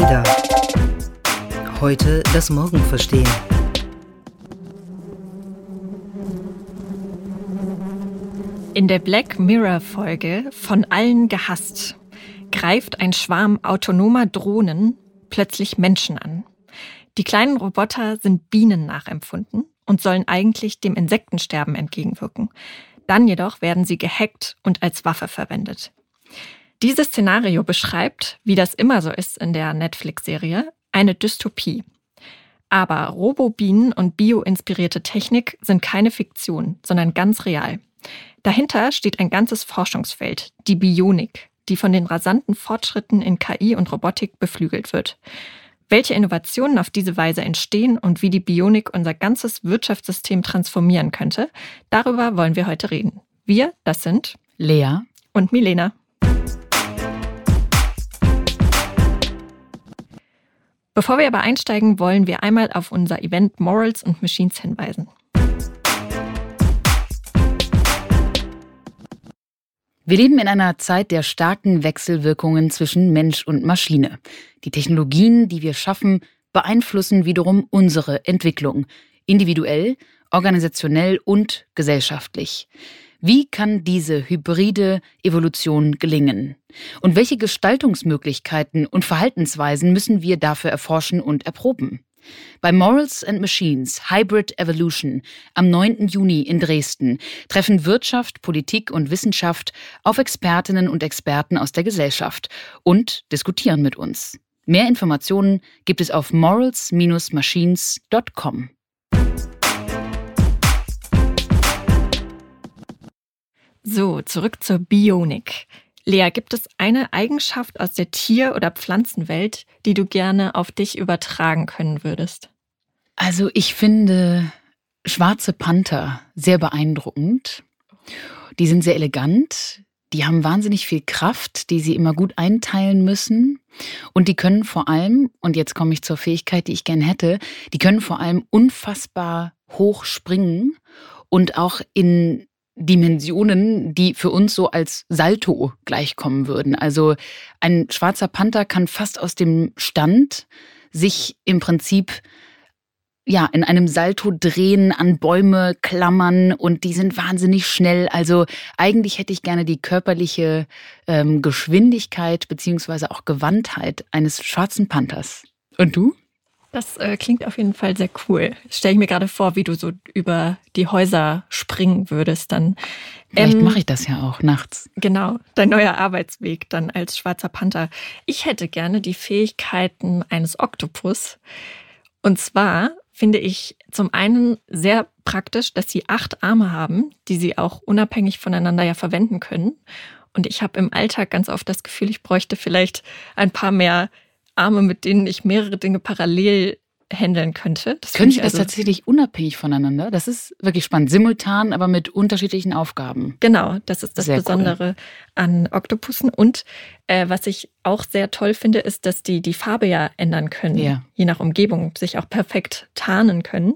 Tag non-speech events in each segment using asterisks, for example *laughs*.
Ada. Heute das Morgen verstehen. In der Black Mirror Folge von allen gehasst greift ein Schwarm autonomer Drohnen plötzlich Menschen an. Die kleinen Roboter sind Bienen nachempfunden und sollen eigentlich dem Insektensterben entgegenwirken. Dann jedoch werden sie gehackt und als Waffe verwendet. Dieses Szenario beschreibt, wie das immer so ist in der Netflix-Serie, eine Dystopie. Aber Robobienen und bioinspirierte Technik sind keine Fiktion, sondern ganz real. Dahinter steht ein ganzes Forschungsfeld, die Bionik, die von den rasanten Fortschritten in KI und Robotik beflügelt wird. Welche Innovationen auf diese Weise entstehen und wie die Bionik unser ganzes Wirtschaftssystem transformieren könnte, darüber wollen wir heute reden. Wir, das sind Lea und Milena. Bevor wir aber einsteigen, wollen wir einmal auf unser Event Morals und Machines hinweisen. Wir leben in einer Zeit der starken Wechselwirkungen zwischen Mensch und Maschine. Die Technologien, die wir schaffen, beeinflussen wiederum unsere Entwicklung, individuell, organisationell und gesellschaftlich. Wie kann diese hybride Evolution gelingen? Und welche Gestaltungsmöglichkeiten und Verhaltensweisen müssen wir dafür erforschen und erproben? Bei Morals and Machines Hybrid Evolution am 9. Juni in Dresden treffen Wirtschaft, Politik und Wissenschaft auf Expertinnen und Experten aus der Gesellschaft und diskutieren mit uns. Mehr Informationen gibt es auf morals-machines.com. So, zurück zur Bionik. Lea, gibt es eine Eigenschaft aus der Tier- oder Pflanzenwelt, die du gerne auf dich übertragen können würdest? Also ich finde schwarze Panther sehr beeindruckend. Die sind sehr elegant, die haben wahnsinnig viel Kraft, die sie immer gut einteilen müssen. Und die können vor allem, und jetzt komme ich zur Fähigkeit, die ich gern hätte, die können vor allem unfassbar hoch springen und auch in Dimensionen, die für uns so als Salto gleichkommen würden. Also ein schwarzer Panther kann fast aus dem Stand sich im Prinzip ja, in einem Salto drehen, an Bäume klammern und die sind wahnsinnig schnell. Also eigentlich hätte ich gerne die körperliche ähm, Geschwindigkeit beziehungsweise auch Gewandtheit eines schwarzen Panthers. Und du? Das äh, klingt auf jeden Fall sehr cool. Stelle ich mir gerade vor, wie du so über die Häuser springen würdest dann. Vielleicht ähm, mache ich das ja auch nachts. Genau, dein neuer Arbeitsweg dann als schwarzer Panther. Ich hätte gerne die Fähigkeiten eines Oktopus. Und zwar finde ich zum einen sehr praktisch, dass sie acht Arme haben, die sie auch unabhängig voneinander ja verwenden können. Und ich habe im Alltag ganz oft das Gefühl, ich bräuchte vielleicht ein paar mehr Arme, mit denen ich mehrere Dinge parallel handeln könnte. Das Können Sie das also tatsächlich unabhängig voneinander? Das ist wirklich spannend. Simultan, aber mit unterschiedlichen Aufgaben. Genau, das ist das sehr Besondere cool. an Oktopussen. Und äh, was ich auch sehr toll finde, ist, dass die die Farbe ja ändern können, ja. je nach Umgebung, sich auch perfekt tarnen können.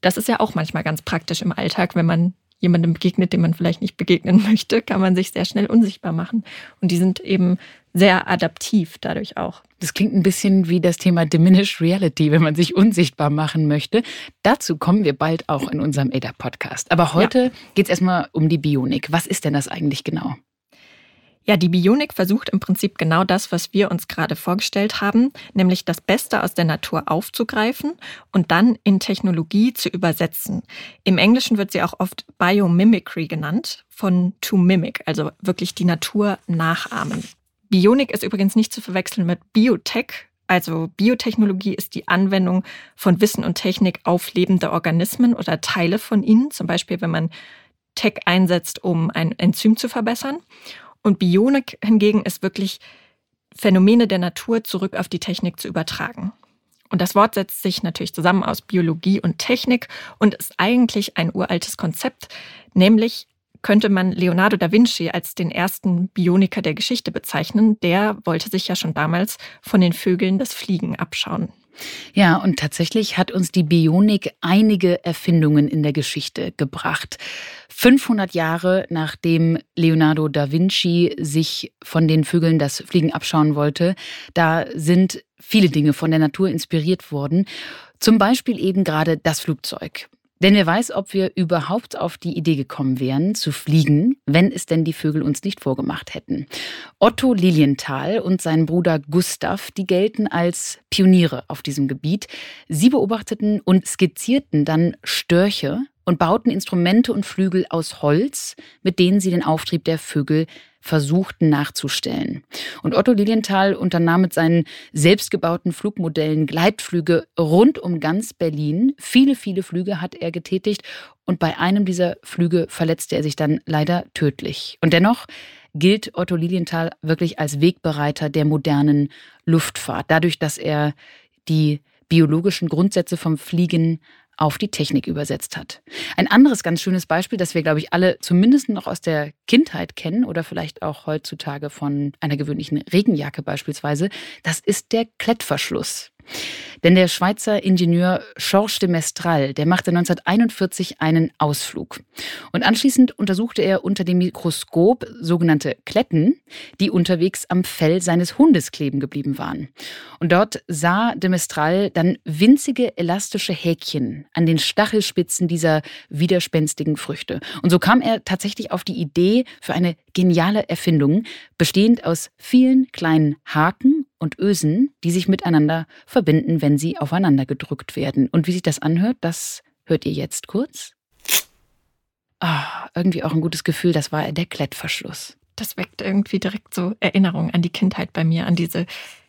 Das ist ja auch manchmal ganz praktisch im Alltag, wenn man jemandem begegnet, dem man vielleicht nicht begegnen *laughs* möchte, kann man sich sehr schnell unsichtbar machen. Und die sind eben sehr adaptiv dadurch auch. Das klingt ein bisschen wie das Thema Diminished Reality, wenn man sich unsichtbar machen möchte. Dazu kommen wir bald auch in unserem ADA-Podcast. Aber heute ja. geht es erstmal um die Bionik. Was ist denn das eigentlich genau? Ja, die Bionik versucht im Prinzip genau das, was wir uns gerade vorgestellt haben, nämlich das Beste aus der Natur aufzugreifen und dann in Technologie zu übersetzen. Im Englischen wird sie auch oft Biomimicry genannt, von to mimic, also wirklich die Natur nachahmen. Bionik ist übrigens nicht zu verwechseln mit Biotech. Also Biotechnologie ist die Anwendung von Wissen und Technik auf lebende Organismen oder Teile von ihnen, zum Beispiel wenn man Tech einsetzt, um ein Enzym zu verbessern. Und Bionik hingegen ist wirklich Phänomene der Natur zurück auf die Technik zu übertragen. Und das Wort setzt sich natürlich zusammen aus Biologie und Technik und ist eigentlich ein uraltes Konzept, nämlich könnte man Leonardo da Vinci als den ersten Bioniker der Geschichte bezeichnen. Der wollte sich ja schon damals von den Vögeln das Fliegen abschauen. Ja, und tatsächlich hat uns die Bionik einige Erfindungen in der Geschichte gebracht. 500 Jahre nachdem Leonardo da Vinci sich von den Vögeln das Fliegen abschauen wollte, da sind viele Dinge von der Natur inspiriert wurden. Zum Beispiel eben gerade das Flugzeug. Denn wer weiß, ob wir überhaupt auf die Idee gekommen wären, zu fliegen, wenn es denn die Vögel uns nicht vorgemacht hätten. Otto Lilienthal und sein Bruder Gustav, die gelten als Pioniere auf diesem Gebiet. Sie beobachteten und skizzierten dann Störche und bauten Instrumente und Flügel aus Holz, mit denen sie den Auftrieb der Vögel versuchten nachzustellen. Und Otto Lilienthal unternahm mit seinen selbstgebauten Flugmodellen Gleitflüge rund um ganz Berlin. Viele, viele Flüge hat er getätigt und bei einem dieser Flüge verletzte er sich dann leider tödlich. Und dennoch gilt Otto Lilienthal wirklich als Wegbereiter der modernen Luftfahrt, dadurch, dass er die biologischen Grundsätze vom Fliegen auf die Technik übersetzt hat. Ein anderes ganz schönes Beispiel, das wir, glaube ich, alle zumindest noch aus der Kindheit kennen oder vielleicht auch heutzutage von einer gewöhnlichen Regenjacke beispielsweise, das ist der Klettverschluss. Denn der Schweizer Ingenieur Georges de Mestral, der machte 1941 einen Ausflug. Und anschließend untersuchte er unter dem Mikroskop sogenannte Kletten, die unterwegs am Fell seines Hundes kleben geblieben waren. Und dort sah de Mestral dann winzige elastische Häkchen an den Stachelspitzen dieser widerspenstigen Früchte. Und so kam er tatsächlich auf die Idee für eine geniale Erfindung, bestehend aus vielen kleinen Haken und Ösen, die sich miteinander verbinden, wenn sie aufeinander gedrückt werden. Und wie sich das anhört, das hört ihr jetzt kurz. Ah, irgendwie auch ein gutes Gefühl, das war der Klettverschluss. Das weckt irgendwie direkt so Erinnerungen an die Kindheit bei mir, an diese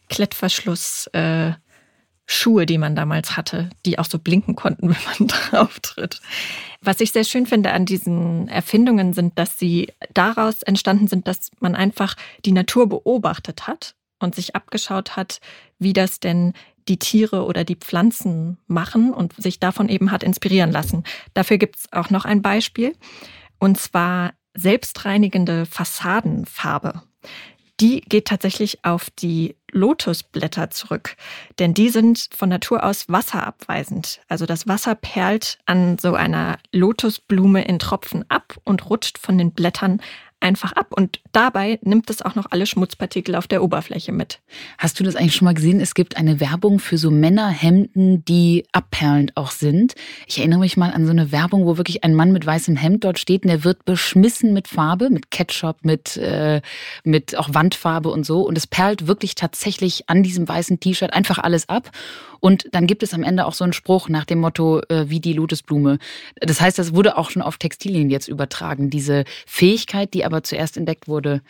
Klettverschluss-Schuhe, äh, die man damals hatte, die auch so blinken konnten, *laughs* wenn man drauf tritt. Was ich sehr schön finde an diesen Erfindungen sind, dass sie daraus entstanden sind, dass man einfach die Natur beobachtet hat und sich abgeschaut hat, wie das denn die Tiere oder die Pflanzen machen und sich davon eben hat inspirieren lassen. Dafür gibt es auch noch ein Beispiel, und zwar selbstreinigende Fassadenfarbe. Die geht tatsächlich auf die Lotusblätter zurück, denn die sind von Natur aus wasserabweisend. Also das Wasser perlt an so einer Lotusblume in Tropfen ab und rutscht von den Blättern einfach ab. Und dabei nimmt es auch noch alle Schmutzpartikel auf der Oberfläche mit. Hast du das eigentlich schon mal gesehen? Es gibt eine Werbung für so Männerhemden, die abperlend auch sind. Ich erinnere mich mal an so eine Werbung, wo wirklich ein Mann mit weißem Hemd dort steht und der wird beschmissen mit Farbe, mit Ketchup, mit, äh, mit auch Wandfarbe und so. Und es perlt wirklich tatsächlich an diesem weißen T-Shirt einfach alles ab. Und dann gibt es am Ende auch so einen Spruch nach dem Motto, äh, wie die Lotusblume. Das heißt, das wurde auch schon auf Textilien jetzt übertragen. Diese Fähigkeit, die aber zuerst entdeckt wurde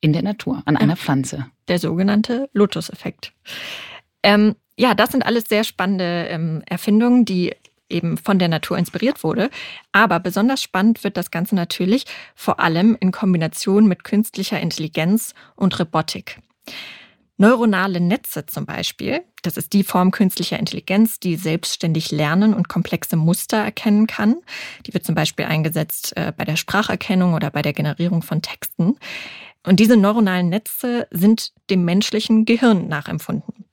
in der Natur, an einer Pflanze. Der sogenannte Lotus-Effekt. Ähm, ja, das sind alles sehr spannende ähm, Erfindungen, die eben von der Natur inspiriert wurde. Aber besonders spannend wird das Ganze natürlich vor allem in Kombination mit künstlicher Intelligenz und Robotik. Neuronale Netze zum Beispiel, das ist die Form künstlicher Intelligenz, die selbstständig lernen und komplexe Muster erkennen kann. Die wird zum Beispiel eingesetzt äh, bei der Spracherkennung oder bei der Generierung von Texten. Und diese neuronalen Netze sind dem menschlichen Gehirn nachempfunden.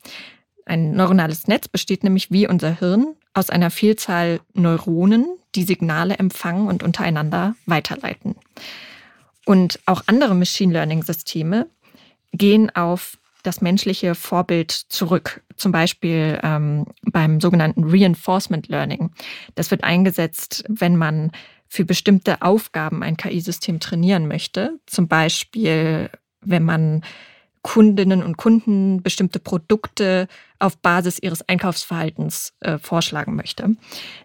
Ein neuronales Netz besteht nämlich wie unser Hirn aus einer Vielzahl Neuronen, die Signale empfangen und untereinander weiterleiten. Und auch andere Machine Learning-Systeme gehen auf das menschliche Vorbild zurück. Zum Beispiel ähm, beim sogenannten Reinforcement Learning. Das wird eingesetzt, wenn man für bestimmte Aufgaben ein KI-System trainieren möchte. Zum Beispiel, wenn man Kundinnen und Kunden bestimmte Produkte auf Basis ihres Einkaufsverhaltens äh, vorschlagen möchte.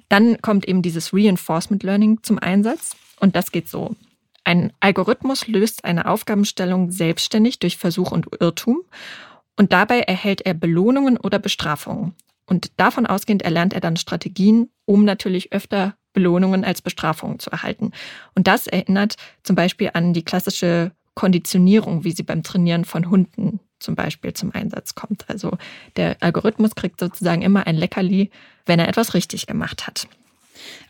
Dann kommt eben dieses Reinforcement Learning zum Einsatz. Und das geht so. Ein Algorithmus löst eine Aufgabenstellung selbstständig durch Versuch und Irrtum und dabei erhält er Belohnungen oder Bestrafungen. Und davon ausgehend erlernt er dann Strategien, um natürlich öfter Belohnungen als Bestrafungen zu erhalten. Und das erinnert zum Beispiel an die klassische Konditionierung, wie sie beim Trainieren von Hunden zum Beispiel zum Einsatz kommt. Also der Algorithmus kriegt sozusagen immer ein Leckerli, wenn er etwas richtig gemacht hat.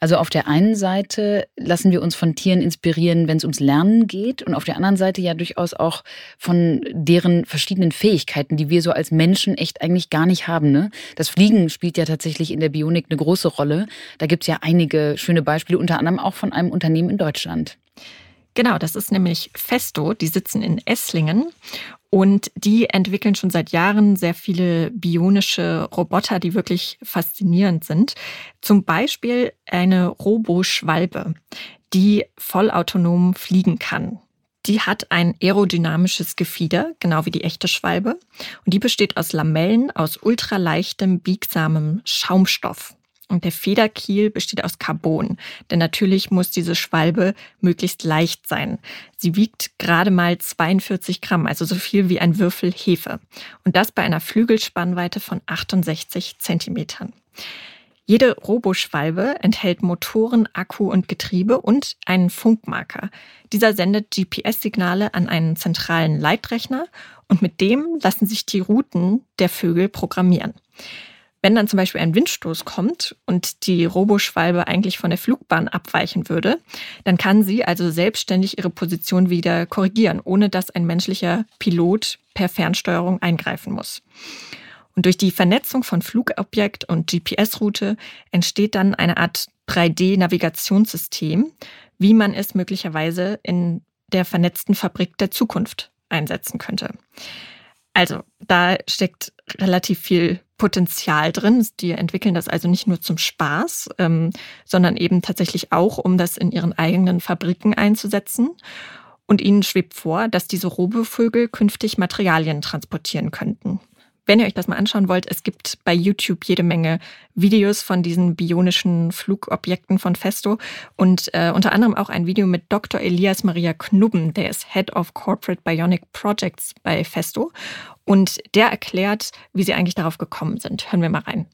Also auf der einen Seite lassen wir uns von Tieren inspirieren, wenn es ums Lernen geht und auf der anderen Seite ja durchaus auch von deren verschiedenen Fähigkeiten, die wir so als Menschen echt eigentlich gar nicht haben. Ne? Das Fliegen spielt ja tatsächlich in der Bionik eine große Rolle. Da gibt es ja einige schöne Beispiele, unter anderem auch von einem Unternehmen in Deutschland. Genau, das ist nämlich Festo. Die sitzen in Esslingen und die entwickeln schon seit Jahren sehr viele bionische Roboter, die wirklich faszinierend sind. Zum Beispiel eine Roboschwalbe, die vollautonom fliegen kann. Die hat ein aerodynamisches Gefieder, genau wie die echte Schwalbe. Und die besteht aus Lamellen aus ultraleichtem, biegsamem Schaumstoff. Und der Federkiel besteht aus Carbon. Denn natürlich muss diese Schwalbe möglichst leicht sein. Sie wiegt gerade mal 42 Gramm, also so viel wie ein Würfel Hefe. Und das bei einer Flügelspannweite von 68 Zentimetern. Jede Roboschwalbe enthält Motoren, Akku und Getriebe und einen Funkmarker. Dieser sendet GPS-Signale an einen zentralen Leitrechner und mit dem lassen sich die Routen der Vögel programmieren. Wenn dann zum Beispiel ein Windstoß kommt und die Roboschwalbe eigentlich von der Flugbahn abweichen würde, dann kann sie also selbstständig ihre Position wieder korrigieren, ohne dass ein menschlicher Pilot per Fernsteuerung eingreifen muss. Und durch die Vernetzung von Flugobjekt und GPS-Route entsteht dann eine Art 3D-Navigationssystem, wie man es möglicherweise in der vernetzten Fabrik der Zukunft einsetzen könnte. Also, da steckt relativ viel Potenzial drin. Die entwickeln das also nicht nur zum Spaß, ähm, sondern eben tatsächlich auch, um das in ihren eigenen Fabriken einzusetzen. Und ihnen schwebt vor, dass diese Robovögel künftig Materialien transportieren könnten. Wenn ihr euch das mal anschauen wollt, es gibt bei YouTube jede Menge Videos von diesen bionischen Flugobjekten von Festo und äh, unter anderem auch ein Video mit Dr. Elias Maria Knubben, der ist Head of Corporate Bionic Projects bei Festo und der erklärt, wie sie eigentlich darauf gekommen sind. Hören wir mal rein.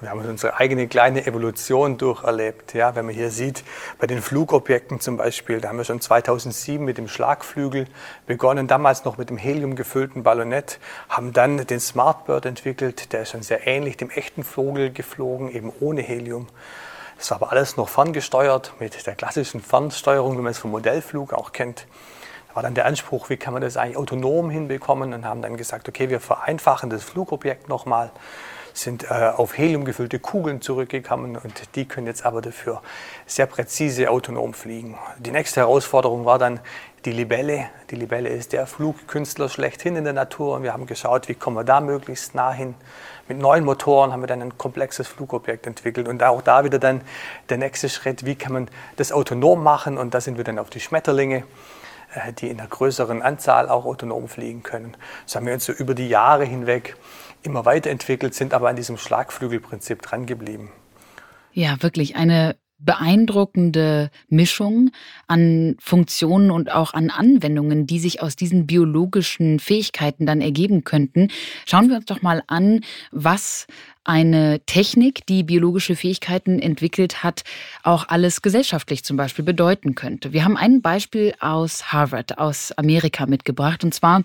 Wir haben unsere eigene kleine Evolution durcherlebt. Ja, wenn man hier sieht, bei den Flugobjekten zum Beispiel, da haben wir schon 2007 mit dem Schlagflügel begonnen, damals noch mit dem Helium gefüllten Ballonett, haben dann den Smartbird entwickelt, der ist schon sehr ähnlich dem echten Vogel geflogen, eben ohne Helium. Das war aber alles noch ferngesteuert mit der klassischen Fernsteuerung, wie man es vom Modellflug auch kennt. Da war dann der Anspruch, wie kann man das eigentlich autonom hinbekommen und haben dann gesagt, okay, wir vereinfachen das Flugobjekt nochmal sind äh, auf Helium gefüllte Kugeln zurückgekommen und die können jetzt aber dafür sehr präzise autonom fliegen. Die nächste Herausforderung war dann die Libelle. Die Libelle ist der Flugkünstler schlechthin in der Natur und wir haben geschaut, wie kommen wir da möglichst nah hin. Mit neuen Motoren haben wir dann ein komplexes Flugobjekt entwickelt und auch da wieder dann der nächste Schritt, wie kann man das autonom machen und da sind wir dann auf die Schmetterlinge äh, die in einer größeren Anzahl auch autonom fliegen können. Das haben wir uns so über die Jahre hinweg immer weiterentwickelt, sind aber an diesem Schlagflügelprinzip dran geblieben. Ja, wirklich eine beeindruckende Mischung an Funktionen und auch an Anwendungen, die sich aus diesen biologischen Fähigkeiten dann ergeben könnten. Schauen wir uns doch mal an, was eine Technik, die biologische Fähigkeiten entwickelt hat, auch alles gesellschaftlich zum Beispiel bedeuten könnte. Wir haben ein Beispiel aus Harvard, aus Amerika mitgebracht, und zwar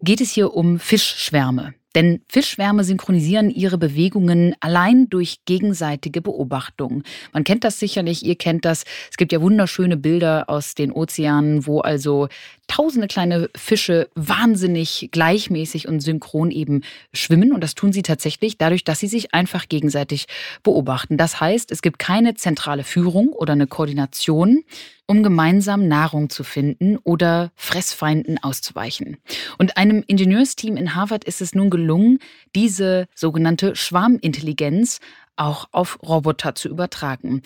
geht es hier um Fischschwärme. Denn Fischschwärme synchronisieren ihre Bewegungen allein durch gegenseitige Beobachtung. Man kennt das sicherlich, ihr kennt das. Es gibt ja wunderschöne Bilder aus den Ozeanen, wo also tausende kleine Fische wahnsinnig gleichmäßig und synchron eben schwimmen. Und das tun sie tatsächlich dadurch, dass sie sich einfach gegenseitig beobachten. Das heißt, es gibt keine zentrale Führung oder eine Koordination, um gemeinsam Nahrung zu finden oder Fressfeinden auszuweichen. Und einem Ingenieursteam in Harvard ist es nun gelungen, diese sogenannte Schwarmintelligenz auch auf Roboter zu übertragen.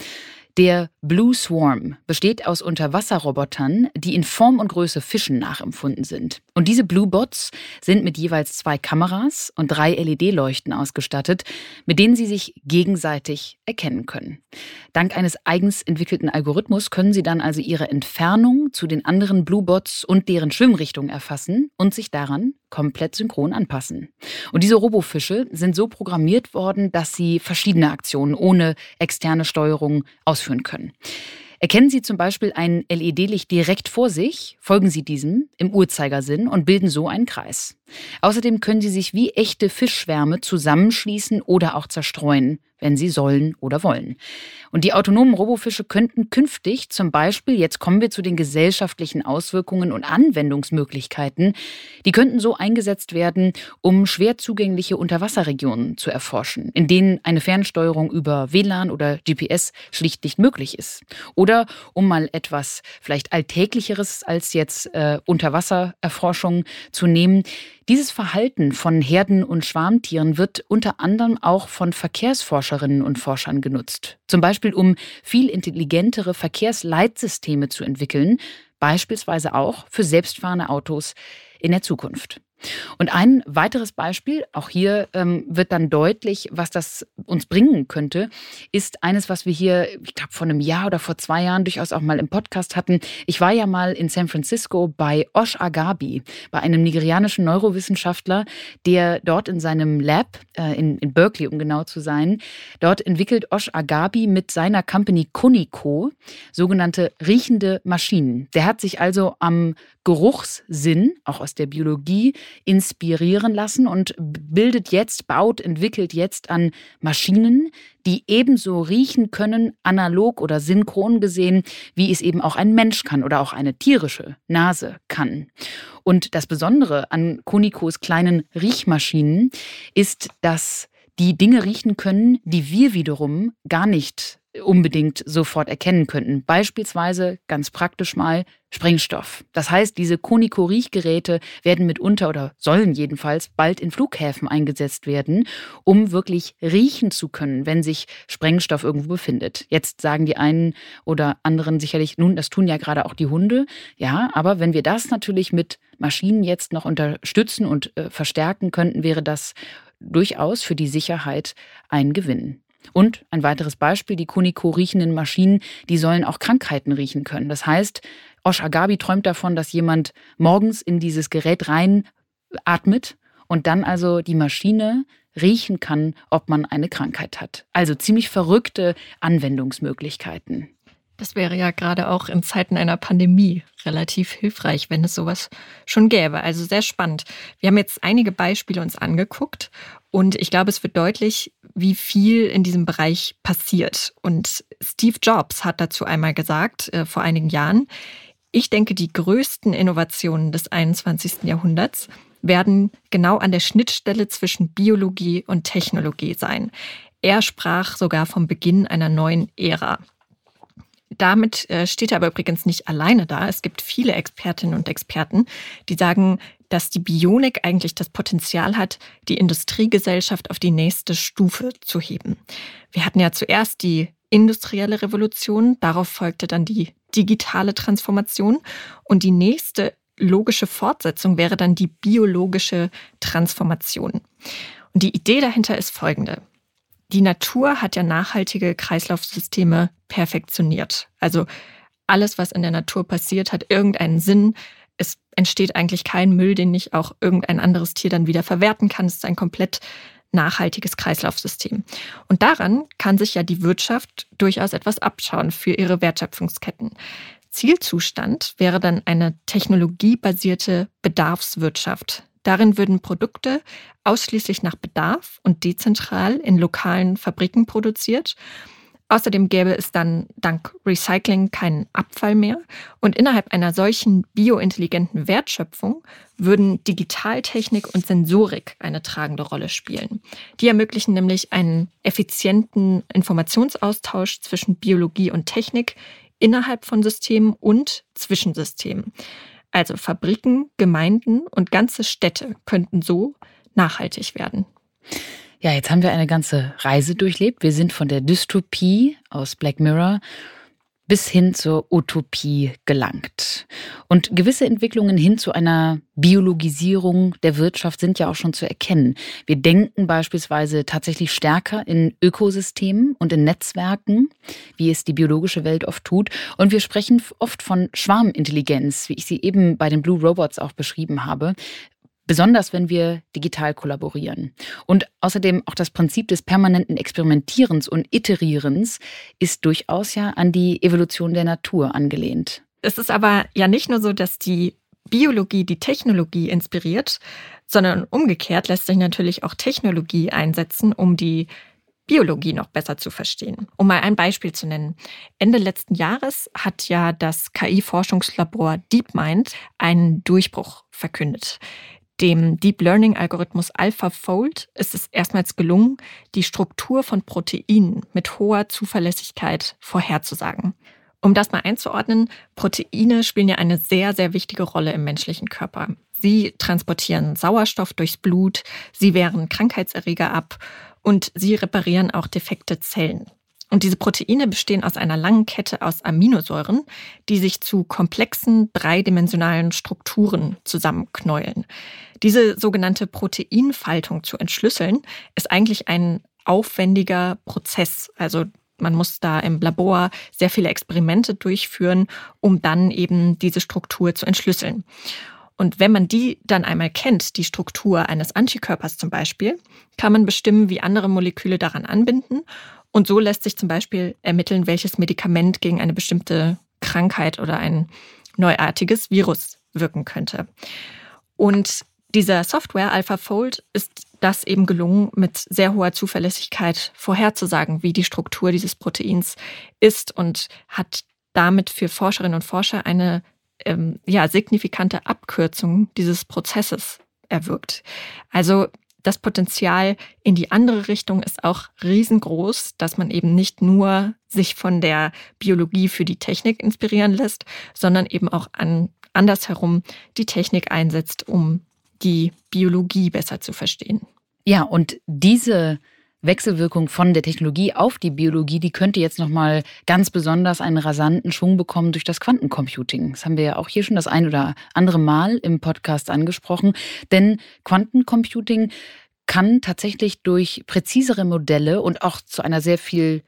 Der Blue Swarm besteht aus Unterwasserrobotern, die in Form und Größe Fischen nachempfunden sind. Und diese Blue Bots sind mit jeweils zwei Kameras und drei LED-Leuchten ausgestattet, mit denen sie sich gegenseitig erkennen können. Dank eines eigens entwickelten Algorithmus können sie dann also ihre Entfernung zu den anderen Blue Bots und deren Schwimmrichtung erfassen und sich daran komplett synchron anpassen. Und diese Robofische sind so programmiert worden, dass sie verschiedene Aktionen ohne externe Steuerung ausführen können. Erkennen Sie zum Beispiel ein LED-Licht direkt vor sich, folgen Sie diesem im Uhrzeigersinn und bilden so einen Kreis. Außerdem können Sie sich wie echte Fischschwärme zusammenschließen oder auch zerstreuen, wenn sie sollen oder wollen. Und die autonomen Robofische könnten künftig zum Beispiel, jetzt kommen wir zu den gesellschaftlichen Auswirkungen und Anwendungsmöglichkeiten, die könnten so eingesetzt werden, um schwer zugängliche Unterwasserregionen zu erforschen, in denen eine Fernsteuerung über WLAN oder GPS schlicht nicht möglich ist. Oder um mal etwas vielleicht Alltäglicheres als jetzt äh, Unterwassererforschung zu nehmen, dieses Verhalten von Herden- und Schwarmtieren wird unter anderem auch von Verkehrsforscherinnen und Forschern genutzt. Zum Beispiel um viel intelligentere Verkehrsleitsysteme zu entwickeln, beispielsweise auch für selbstfahrende Autos in der Zukunft. Und ein weiteres Beispiel, auch hier ähm, wird dann deutlich, was das uns bringen könnte, ist eines, was wir hier, ich glaube, vor einem Jahr oder vor zwei Jahren durchaus auch mal im Podcast hatten. Ich war ja mal in San Francisco bei Osh Agabi, bei einem nigerianischen Neurowissenschaftler, der dort in seinem Lab, äh, in, in Berkeley, um genau zu sein, dort entwickelt Osh Agabi mit seiner Company Kunico sogenannte riechende Maschinen. Der hat sich also am Geruchssinn, auch aus der Biologie, inspirieren lassen und bildet jetzt, baut, entwickelt jetzt an Maschinen, die ebenso riechen können, analog oder synchron gesehen, wie es eben auch ein Mensch kann oder auch eine tierische Nase kann. Und das Besondere an Konikos kleinen Riechmaschinen ist, dass die Dinge riechen können, die wir wiederum gar nicht unbedingt sofort erkennen könnten. Beispielsweise ganz praktisch mal Sprengstoff. Das heißt, diese Koniko-Riechgeräte werden mitunter oder sollen jedenfalls bald in Flughäfen eingesetzt werden, um wirklich riechen zu können, wenn sich Sprengstoff irgendwo befindet. Jetzt sagen die einen oder anderen sicherlich, nun, das tun ja gerade auch die Hunde. Ja, aber wenn wir das natürlich mit Maschinen jetzt noch unterstützen und äh, verstärken könnten, wäre das durchaus für die Sicherheit ein Gewinn. Und ein weiteres Beispiel, die Kuniko riechenden Maschinen, die sollen auch Krankheiten riechen können. Das heißt, Osh Agabi träumt davon, dass jemand morgens in dieses Gerät rein atmet und dann also die Maschine riechen kann, ob man eine Krankheit hat. Also ziemlich verrückte Anwendungsmöglichkeiten. Das wäre ja gerade auch in Zeiten einer Pandemie relativ hilfreich, wenn es sowas schon gäbe. Also sehr spannend. Wir haben jetzt einige Beispiele uns angeguckt und ich glaube, es wird deutlich, wie viel in diesem Bereich passiert. Und Steve Jobs hat dazu einmal gesagt, äh, vor einigen Jahren, ich denke, die größten Innovationen des 21. Jahrhunderts werden genau an der Schnittstelle zwischen Biologie und Technologie sein. Er sprach sogar vom Beginn einer neuen Ära. Damit äh, steht er aber übrigens nicht alleine da. Es gibt viele Expertinnen und Experten, die sagen, dass die Bionik eigentlich das Potenzial hat, die Industriegesellschaft auf die nächste Stufe zu heben. Wir hatten ja zuerst die industrielle Revolution, darauf folgte dann die digitale Transformation und die nächste logische Fortsetzung wäre dann die biologische Transformation. Und die Idee dahinter ist folgende. Die Natur hat ja nachhaltige Kreislaufsysteme perfektioniert. Also alles, was in der Natur passiert, hat irgendeinen Sinn. Es entsteht eigentlich kein Müll, den nicht auch irgendein anderes Tier dann wieder verwerten kann. Es ist ein komplett nachhaltiges Kreislaufsystem. Und daran kann sich ja die Wirtschaft durchaus etwas abschauen für ihre Wertschöpfungsketten. Zielzustand wäre dann eine technologiebasierte Bedarfswirtschaft. Darin würden Produkte ausschließlich nach Bedarf und dezentral in lokalen Fabriken produziert. Außerdem gäbe es dann dank Recycling keinen Abfall mehr. Und innerhalb einer solchen biointelligenten Wertschöpfung würden Digitaltechnik und Sensorik eine tragende Rolle spielen. Die ermöglichen nämlich einen effizienten Informationsaustausch zwischen Biologie und Technik innerhalb von Systemen und zwischen Systemen. Also Fabriken, Gemeinden und ganze Städte könnten so nachhaltig werden. Ja, jetzt haben wir eine ganze Reise durchlebt. Wir sind von der Dystopie aus Black Mirror bis hin zur Utopie gelangt. Und gewisse Entwicklungen hin zu einer Biologisierung der Wirtschaft sind ja auch schon zu erkennen. Wir denken beispielsweise tatsächlich stärker in Ökosystemen und in Netzwerken, wie es die biologische Welt oft tut. Und wir sprechen oft von Schwarmintelligenz, wie ich sie eben bei den Blue Robots auch beschrieben habe. Besonders wenn wir digital kollaborieren. Und außerdem auch das Prinzip des permanenten Experimentierens und Iterierens ist durchaus ja an die Evolution der Natur angelehnt. Es ist aber ja nicht nur so, dass die Biologie die Technologie inspiriert, sondern umgekehrt lässt sich natürlich auch Technologie einsetzen, um die Biologie noch besser zu verstehen. Um mal ein Beispiel zu nennen. Ende letzten Jahres hat ja das KI-Forschungslabor DeepMind einen Durchbruch verkündet. Dem Deep Learning-Algorithmus AlphaFold ist es erstmals gelungen, die Struktur von Proteinen mit hoher Zuverlässigkeit vorherzusagen. Um das mal einzuordnen, Proteine spielen ja eine sehr, sehr wichtige Rolle im menschlichen Körper. Sie transportieren Sauerstoff durchs Blut, sie wehren Krankheitserreger ab und sie reparieren auch defekte Zellen. Und diese Proteine bestehen aus einer langen Kette aus Aminosäuren, die sich zu komplexen dreidimensionalen Strukturen zusammenknäulen. Diese sogenannte Proteinfaltung zu entschlüsseln, ist eigentlich ein aufwendiger Prozess. Also man muss da im Labor sehr viele Experimente durchführen, um dann eben diese Struktur zu entschlüsseln. Und wenn man die dann einmal kennt, die Struktur eines Antikörpers zum Beispiel, kann man bestimmen, wie andere Moleküle daran anbinden. Und so lässt sich zum Beispiel ermitteln, welches Medikament gegen eine bestimmte Krankheit oder ein neuartiges Virus wirken könnte. Und dieser Software AlphaFold ist das eben gelungen, mit sehr hoher Zuverlässigkeit vorherzusagen, wie die Struktur dieses Proteins ist und hat damit für Forscherinnen und Forscher eine ähm, ja, signifikante Abkürzung dieses Prozesses erwirkt. Also das Potenzial in die andere Richtung ist auch riesengroß, dass man eben nicht nur sich von der Biologie für die Technik inspirieren lässt, sondern eben auch an, andersherum die Technik einsetzt, um die Biologie besser zu verstehen. Ja, und diese Wechselwirkung von der Technologie auf die Biologie, die könnte jetzt nochmal ganz besonders einen rasanten Schwung bekommen durch das Quantencomputing. Das haben wir ja auch hier schon das ein oder andere Mal im Podcast angesprochen. Denn Quantencomputing kann tatsächlich durch präzisere Modelle und auch zu einer sehr viel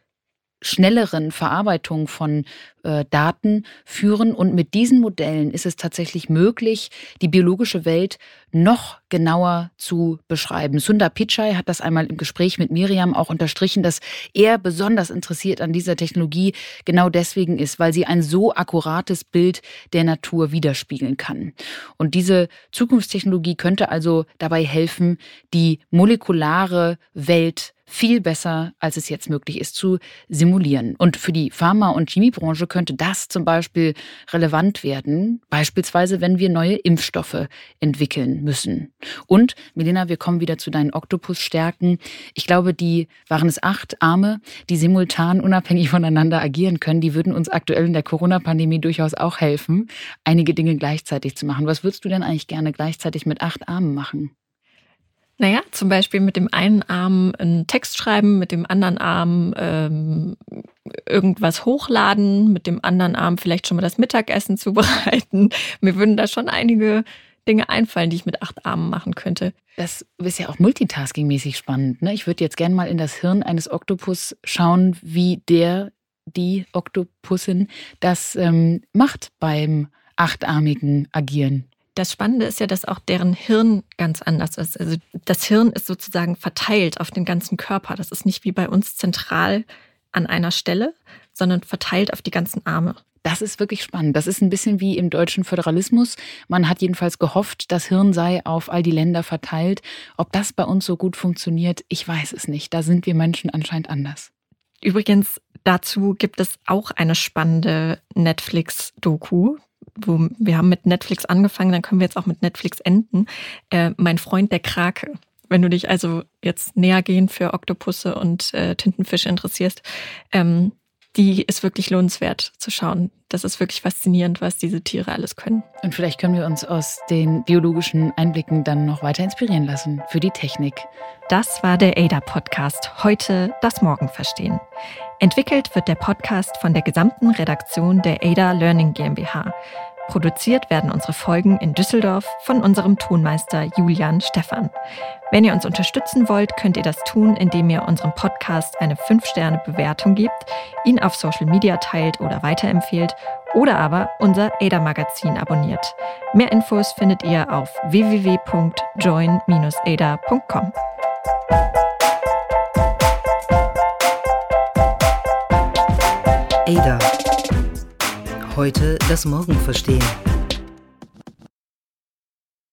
schnelleren Verarbeitung von äh, Daten führen. Und mit diesen Modellen ist es tatsächlich möglich, die biologische Welt noch genauer zu beschreiben. Sundar Pichai hat das einmal im Gespräch mit Miriam auch unterstrichen, dass er besonders interessiert an dieser Technologie genau deswegen ist, weil sie ein so akkurates Bild der Natur widerspiegeln kann. Und diese Zukunftstechnologie könnte also dabei helfen, die molekulare Welt viel besser, als es jetzt möglich ist, zu simulieren. Und für die Pharma- und Chemiebranche könnte das zum Beispiel relevant werden, beispielsweise wenn wir neue Impfstoffe entwickeln müssen. Und, Melina, wir kommen wieder zu deinen Oktopusstärken. Ich glaube, die waren es acht Arme, die simultan unabhängig voneinander agieren können. Die würden uns aktuell in der Corona-Pandemie durchaus auch helfen, einige Dinge gleichzeitig zu machen. Was würdest du denn eigentlich gerne gleichzeitig mit acht Armen machen? Naja, zum Beispiel mit dem einen Arm einen Text schreiben, mit dem anderen Arm ähm, irgendwas hochladen, mit dem anderen Arm vielleicht schon mal das Mittagessen *laughs* zubereiten. Mir würden da schon einige Dinge einfallen, die ich mit acht Armen machen könnte. Das ist ja auch multitaskingmäßig spannend. Ne? Ich würde jetzt gerne mal in das Hirn eines Oktopus schauen, wie der, die Oktopussin das ähm, macht beim achtarmigen Agieren. Das Spannende ist ja, dass auch deren Hirn ganz anders ist. Also das Hirn ist sozusagen verteilt auf den ganzen Körper. Das ist nicht wie bei uns zentral an einer Stelle, sondern verteilt auf die ganzen Arme. Das ist wirklich spannend. Das ist ein bisschen wie im deutschen Föderalismus. Man hat jedenfalls gehofft, das Hirn sei auf all die Länder verteilt. Ob das bei uns so gut funktioniert, ich weiß es nicht. Da sind wir Menschen anscheinend anders. Übrigens, dazu gibt es auch eine spannende Netflix-Doku wo wir haben mit Netflix angefangen, dann können wir jetzt auch mit Netflix enden. Äh, mein Freund der Krake. Wenn du dich also jetzt näher gehen für Oktopusse und äh, Tintenfische interessierst, ähm, die ist wirklich lohnenswert zu schauen. Das ist wirklich faszinierend, was diese Tiere alles können. Und vielleicht können wir uns aus den biologischen Einblicken dann noch weiter inspirieren lassen für die Technik. Das war der ADA-Podcast. Heute das Morgen verstehen. Entwickelt wird der Podcast von der gesamten Redaktion der ADA Learning GmbH. Produziert werden unsere Folgen in Düsseldorf von unserem Tonmeister Julian Stephan. Wenn ihr uns unterstützen wollt, könnt ihr das tun, indem ihr unserem Podcast eine 5-Sterne-Bewertung gebt, ihn auf Social Media teilt oder weiterempfehlt oder aber unser ADA-Magazin abonniert. Mehr Infos findet ihr auf www.join-ada.com. Ada. Heute das Morgen verstehen.